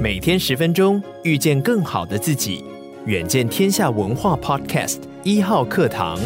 每天十分钟，遇见更好的自己。远见天下文化 Podcast 一号课堂。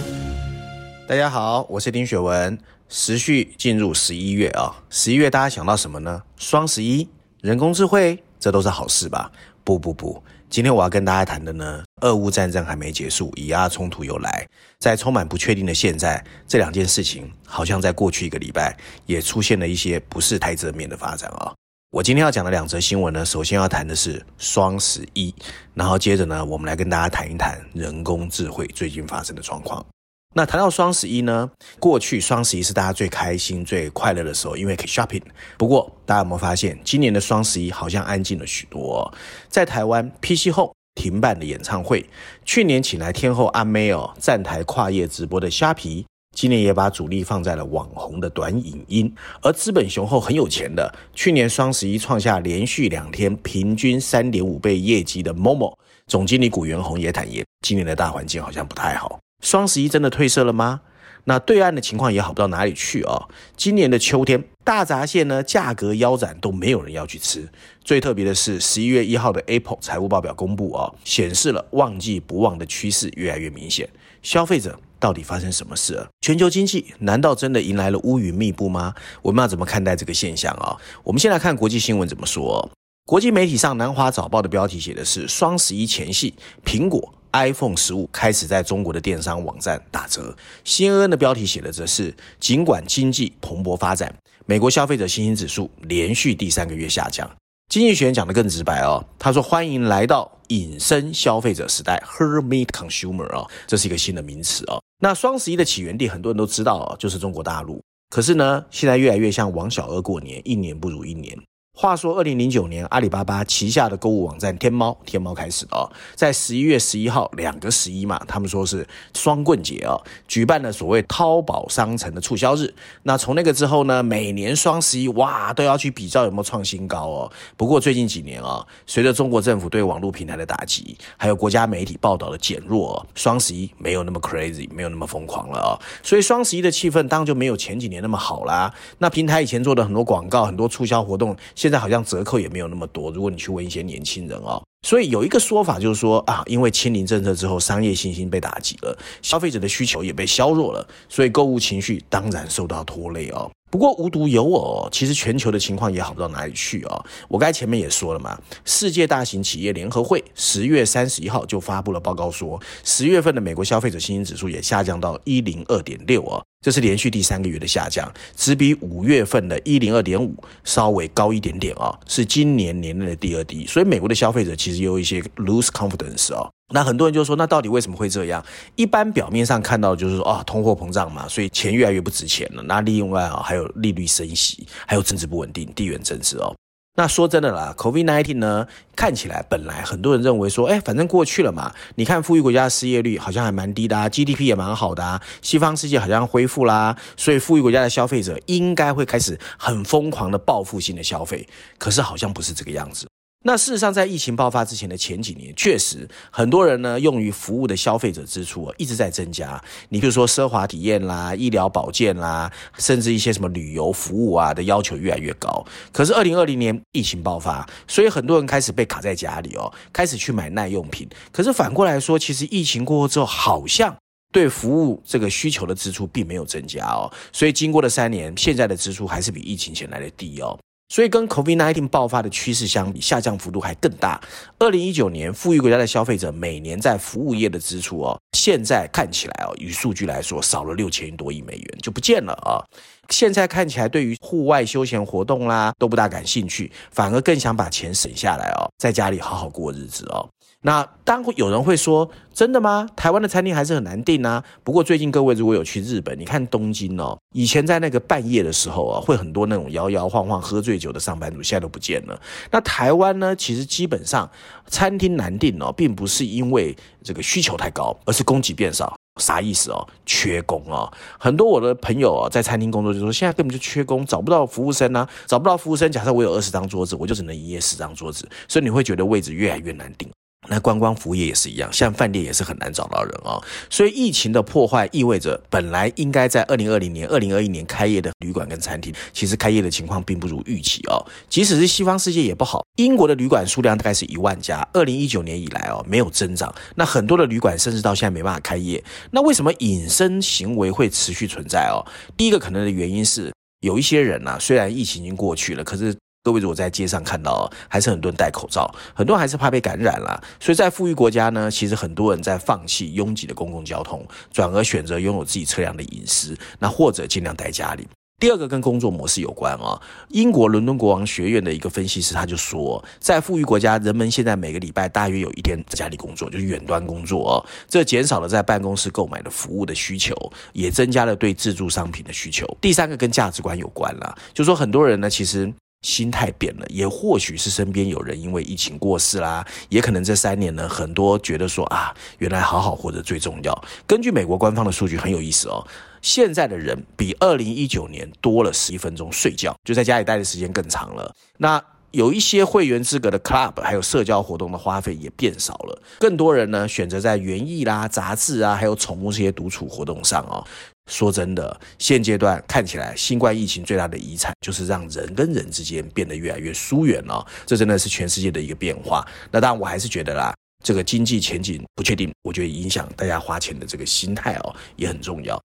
大家好，我是丁雪文。时序进入十一月啊，十一月大家想到什么呢？双十一、人工智慧，这都是好事吧？不不不，今天我要跟大家谈的呢，俄乌战争还没结束，以阿冲突又来，在充满不确定的现在，这两件事情好像在过去一个礼拜也出现了一些不是太正面的发展啊。我今天要讲的两则新闻呢，首先要谈的是双十一，然后接着呢，我们来跟大家谈一谈人工智慧最近发生的状况。那谈到双十一呢，过去双十一是大家最开心、最快乐的时候，因为可以 shopping。不过，大家有没有发现，今年的双十一好像安静了许多？在台湾，PC 后停办的演唱会，去年请来天后阿妹哦站台跨页直播的虾皮，今年也把主力放在了网红的短影音。而资本雄厚、很有钱的，去年双十一创下连续两天平均三点五倍业绩的 Momo 总经理古元宏也坦言，今年的大环境好像不太好。双十一真的褪色了吗？那对岸的情况也好不到哪里去哦。今年的秋天，大闸蟹呢价格腰斩，都没有人要去吃。最特别的是，十一月一号的 Apple 财务报表公布哦，显示了旺季不旺的趋势越来越明显。消费者到底发生什么事了？全球经济难道真的迎来了乌云密布吗？我们要怎么看待这个现象啊？我们先来看国际新闻怎么说。国际媒体上，南华早报的标题写的是双十一前夕，苹果。iPhone 十五开始在中国的电商网站打折。CNN 的标题写的则是：尽管经济蓬勃发展，美国消费者信心指数连续第三个月下降。经济学人讲得更直白哦，他说：“欢迎来到隐身消费者时代 （Hermit Consumer） 哦，这是一个新的名词哦。那双十一的起源地很多人都知道，就是中国大陆。可是呢，现在越来越像王小二过年，一年不如一年。”话说，二零零九年，阿里巴巴旗下的购物网站天猫，天猫开始的哦，在十一月十一号，两个十一嘛，他们说是双棍节哦，举办了所谓淘宝商城的促销日。那从那个之后呢，每年双十一哇都要去比较有没有创新高哦。不过最近几年啊，随着中国政府对网络平台的打击，还有国家媒体报道的减弱，双十一没有那么 crazy，没有那么疯狂了哦。所以双十一的气氛当然就没有前几年那么好啦。那平台以前做的很多广告、很多促销活动。现在好像折扣也没有那么多。如果你去问一些年轻人哦，所以有一个说法就是说啊，因为清零政策之后，商业信心被打击了，消费者的需求也被削弱了，所以购物情绪当然受到拖累哦。不过无独有偶，其实全球的情况也好不到哪里去哦。我刚才前面也说了嘛，世界大型企业联合会十月三十一号就发布了报告说，十月份的美国消费者信心指数也下降到一零二点六哦，这是连续第三个月的下降，只比五月份的一零二点五稍微高一点点哦，是今年年内的第二低。所以美国的消费者其实有一些 lose confidence 哦。那很多人就说，那到底为什么会这样？一般表面上看到就是说，啊，通货膨胀嘛，所以钱越来越不值钱了。那另外啊，还有利率升息，还有政治不稳定，地缘政治哦。那说真的啦，COVID-19 呢，看起来本来很多人认为说，哎，反正过去了嘛。你看富裕国家的失业率好像还蛮低的啊，GDP 也蛮好的啊，西方世界好像恢复啦，所以富裕国家的消费者应该会开始很疯狂的报复性的消费。可是好像不是这个样子。那事实上，在疫情爆发之前的前几年，确实很多人呢用于服务的消费者支出啊一直在增加。你比如说奢华体验啦、医疗保健啦，甚至一些什么旅游服务啊的要求越来越高。可是二零二零年疫情爆发，所以很多人开始被卡在家里哦，开始去买耐用品。可是反过来说，其实疫情过后之后，好像对服务这个需求的支出并没有增加哦。所以经过了三年，现在的支出还是比疫情前来的低哦。所以跟 COVID-19 爆发的趋势相比，下降幅度还更大。二零一九年，富裕国家的消费者每年在服务业的支出哦，现在看起来哦，与数据来说少了六千多亿美元，就不见了啊。现在看起来，对于户外休闲活动啦都不大感兴趣，反而更想把钱省下来哦，在家里好好过日子哦。那当有人会说，真的吗？台湾的餐厅还是很难订啊。不过最近各位如果有去日本，你看东京哦，以前在那个半夜的时候啊，会很多那种摇摇晃晃喝醉酒的上班族，现在都不见了。那台湾呢，其实基本上餐厅难订哦，并不是因为这个需求太高，而是供给变少。啥意思哦？缺工哦。很多我的朋友哦，在餐厅工作就说，现在根本就缺工，找不到服务生啊，找不到服务生。假设我有二十张桌子，我就只能营业十张桌子，所以你会觉得位置越来越难订。那观光服务业也是一样，像饭店也是很难找到人哦。所以疫情的破坏意味着，本来应该在二零二零年、二零二一年开业的旅馆跟餐厅，其实开业的情况并不如预期哦。即使是西方世界也不好，英国的旅馆数量大概是一万家，二零一九年以来哦没有增长。那很多的旅馆甚至到现在没办法开业。那为什么隐身行为会持续存在哦？第一个可能的原因是，有一些人呐、啊，虽然疫情已经过去了，可是。各位如果在街上看到，还是很多人戴口罩，很多人还是怕被感染啦。所以在富裕国家呢，其实很多人在放弃拥挤的公共交通，转而选择拥有自己车辆的隐私，那或者尽量待家里。第二个跟工作模式有关啊，英国伦敦国王学院的一个分析师他就说，在富裕国家，人们现在每个礼拜大约有一天在家里工作，就是远端工作哦，这减少了在办公室购买的服务的需求，也增加了对自助商品的需求。第三个跟价值观有关啦，就说很多人呢，其实。心态变了，也或许是身边有人因为疫情过世啦，也可能这三年呢，很多觉得说啊，原来好好活着最重要。根据美国官方的数据很有意思哦，现在的人比二零一九年多了十一分钟睡觉，就在家里待的时间更长了。那有一些会员资格的 club，还有社交活动的花费也变少了，更多人呢选择在园艺啦、杂志啊，还有宠物这些独处活动上哦。说真的，现阶段看起来，新冠疫情最大的遗产就是让人跟人之间变得越来越疏远了。这真的是全世界的一个变化。那当然，我还是觉得啦，这个经济前景不确定，我觉得影响大家花钱的这个心态哦，也很重要。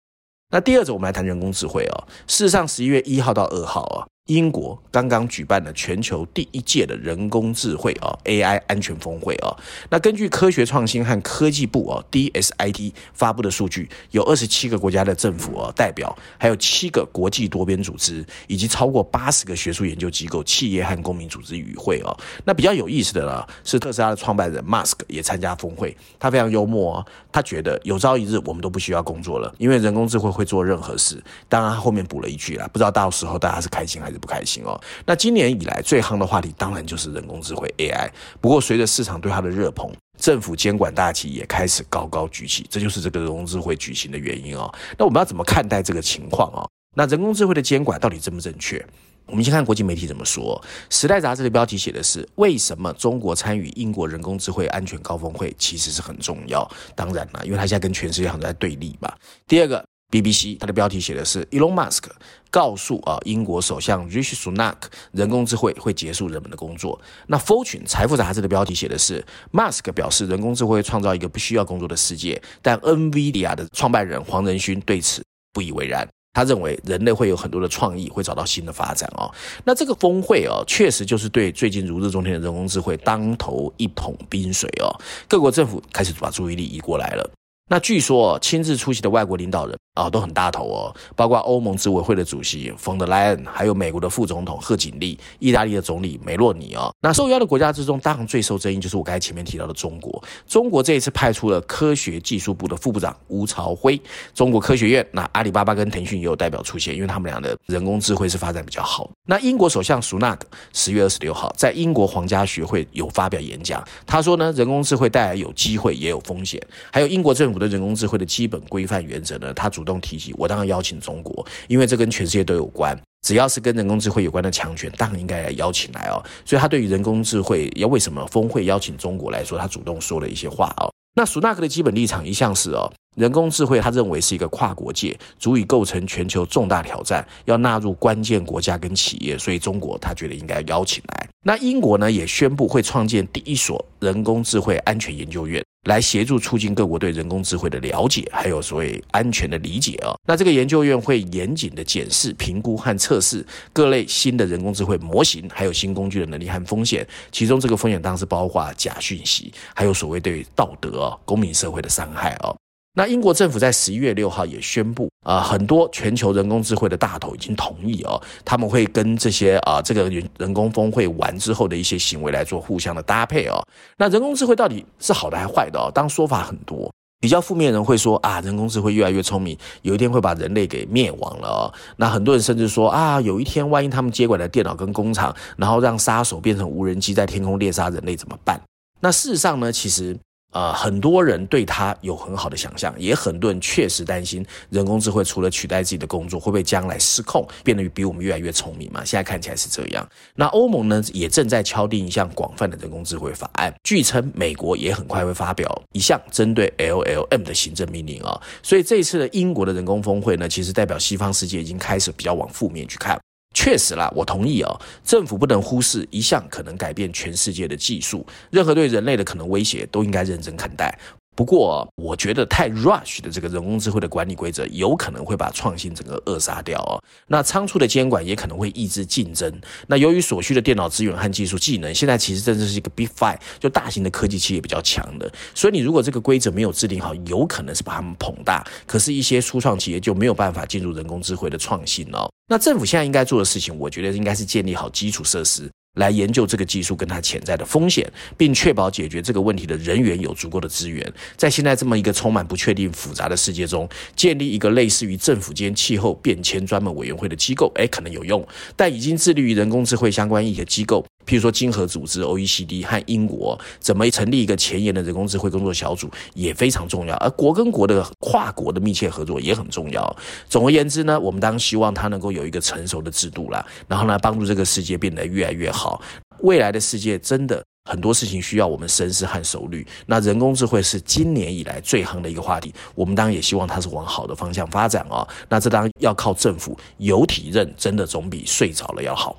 那第二种，我们来谈人工智慧哦。事实上，十一月一号到二号啊。英国刚刚举办了全球第一届的人工智慧啊 AI 安全峰会啊，那根据科学创新和科技部啊 DSIT 发布的数据，有二十七个国家的政府啊代表，还有七个国际多边组织，以及超过八十个学术研究机构、企业和公民组织与会啊。那比较有意思的呢，是特斯拉的创办人 Musk 也参加峰会，他非常幽默啊，他觉得有朝一日我们都不需要工作了，因为人工智慧会做任何事。当然，他后面补了一句啦，不知道到时候大家是开心还是。不开心哦。那今年以来最夯的话题当然就是人工智慧 AI。不过随着市场对它的热捧，政府监管大旗也开始高高举起，这就是这个人工智慧举行的原因哦。那我们要怎么看待这个情况哦？那人工智慧的监管到底正不正确？我们先看国际媒体怎么说。时代杂志的标题写的是：为什么中国参与英国人工智慧安全高峰会其实是很重要？当然了，因为它现在跟全世界好像在对立吧。第二个。BBC，它的标题写的是 Elon Musk 告诉啊英国首相 Rishi Sunak，人工智慧会结束人们的工作。那 Fortune 财富杂志的标题写的是 Musk 表示人工智慧创造一个不需要工作的世界，但 NVIDIA 的创办人黄仁勋对此不以为然。他认为人类会有很多的创意，会找到新的发展哦。那这个峰会哦，确实就是对最近如日中天的人工智慧当头一桶冰水哦。各国政府开始把注意力移过来了。那据说亲自出席的外国领导人啊都很大头哦，包括欧盟执委会的主席冯德莱恩，还有美国的副总统贺锦丽，意大利的总理梅洛尼哦。那受邀的国家之中，当然最受争议就是我刚才前面提到的中国。中国这一次派出了科学技术部的副部长吴朝辉，中国科学院，那阿里巴巴跟腾讯也有代表出现，因为他们俩的人工智慧是发展比较好。那英国首相苏纳克十月二十六号在英国皇家学会有发表演讲，他说呢，人工智慧带来有机会也有风险，还有英国政府。的人工智慧的基本规范原则呢，他主主动提起，我当然邀请中国，因为这跟全世界都有关。只要是跟人工智慧有关的强权，当然应该来邀请来哦。所以他对于人工智慧要为什么峰会邀请中国来说，他主动说了一些话哦。那苏纳克的基本立场一向是哦，人工智慧他认为是一个跨国界，足以构成全球重大挑战，要纳入关键国家跟企业，所以中国他觉得应该邀请来。那英国呢也宣布会创建第一所人工智慧安全研究院。来协助促进各国对人工智慧的了解，还有所谓安全的理解啊。那这个研究院会严谨的检视、评估和测试各类新的人工智慧模型，还有新工具的能力和风险。其中这个风险当然是包括假讯息，还有所谓对道德、公民社会的伤害啊。那英国政府在十一月六号也宣布，啊、很多全球人工智慧的大头已经同意哦，他们会跟这些啊、这个人工峰会完之后的一些行为来做互相的搭配哦。那人工智慧到底是好的还坏的？当说法很多，比较负面人会说啊，人工智慧越来越聪明，有一天会把人类给灭亡了哦。那很多人甚至说啊，有一天万一他们接管了电脑跟工厂，然后让杀手变成无人机在天空猎杀人类怎么办？那事实上呢，其实。呃，很多人对他有很好的想象，也很多人确实担心人工智慧除了取代自己的工作，会不会将来失控，变得比我们越来越聪明嘛？现在看起来是这样。那欧盟呢，也正在敲定一项广泛的人工智慧法案，据称美国也很快会发表一项针对 LLM 的行政命令啊、哦。所以这一次的英国的人工峰会呢，其实代表西方世界已经开始比较往负面去看。确实啦，我同意哦。政府不能忽视一项可能改变全世界的技术，任何对人类的可能威胁都应该认真看待。不过，我觉得太 rush 的这个人工智慧的管理规则，有可能会把创新整个扼杀掉哦。那仓促的监管也可能会抑制竞争。那由于所需的电脑资源和技术技能，现在其实真的是一个 big five，就大型的科技企业比较强的。所以你如果这个规则没有制定好，有可能是把他们捧大。可是，一些初创企业就没有办法进入人工智慧的创新哦。那政府现在应该做的事情，我觉得应该是建立好基础设施。来研究这个技术跟它潜在的风险，并确保解决这个问题的人员有足够的资源。在现在这么一个充满不确定、复杂的世界中，建立一个类似于政府间气候变迁专门委员会的机构，诶，可能有用。但已经致力于人工智慧相关一些机构，譬如说经合组织 （OECD） 和英国，怎么成立一个前沿的人工智慧工作小组也非常重要。而国跟国的跨国的密切合作也很重要。总而言之呢，我们当然希望它能够有一个成熟的制度啦，然后呢，帮助这个世界变得越来越好。未来的世界真的很多事情需要我们深思和熟虑。那人工智慧是今年以来最夯的一个话题，我们当然也希望它是往好的方向发展哦。那这当然要靠政府有体认，真的总比睡着了要好。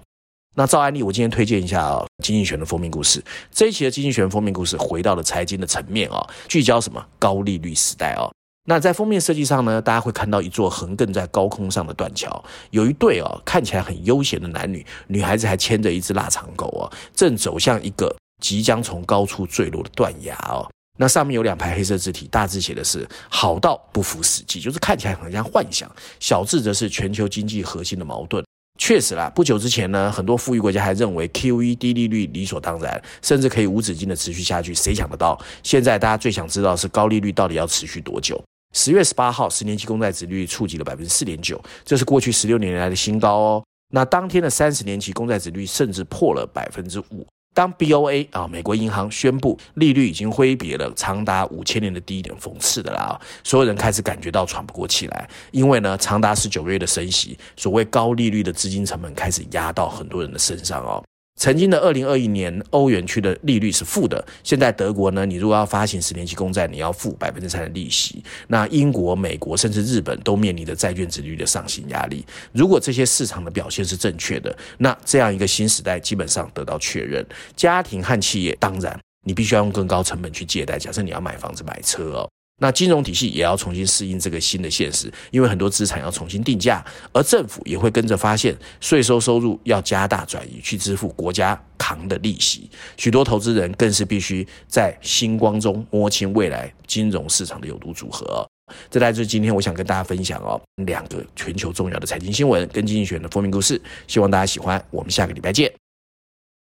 那照案例，我今天推荐一下啊，经济学的封面故事。这一期的经济学封面故事回到了财经的层面啊，聚焦什么？高利率时代啊。那在封面设计上呢，大家会看到一座横亘在高空上的断桥，有一对哦看起来很悠闲的男女，女孩子还牵着一只腊肠狗哦，正走向一个即将从高处坠落的断崖哦。那上面有两排黑色字体，大字写的是“好到不符实际”，就是看起来很像幻想；小字则是全球经济核心的矛盾。确实啦，不久之前呢，很多富裕国家还认为 QE 低利率理所当然，甚至可以无止境的持续下去。谁想得到，现在大家最想知道是高利率到底要持续多久？十月十八号，十年期公债值率触及了百分之四点九，这是过去十六年来的新高哦。那当天的三十年期公债值率甚至破了百分之五。当 BOA 啊，美国银行宣布利率已经挥别了长达五千年的低点，讽刺的啦，所有人开始感觉到喘不过气来，因为呢，长达十九个月的升息，所谓高利率的资金成本开始压到很多人的身上哦。曾经的二零二一年，欧元区的利率是负的。现在德国呢，你如果要发行十年期公债，你要付百分之三的利息。那英国、美国甚至日本都面临着债券殖率的上行压力。如果这些市场的表现是正确的，那这样一个新时代基本上得到确认。家庭和企业当然，你必须要用更高成本去借贷。假设你要买房子、买车哦。那金融体系也要重新适应这个新的现实，因为很多资产要重新定价，而政府也会跟着发现税收收入要加大转移去支付国家扛的利息，许多投资人更是必须在星光中摸清未来金融市场的有毒组合。这大概就是今天我想跟大家分享哦，两个全球重要的财经新闻跟经济学的封面故事，希望大家喜欢，我们下个礼拜见。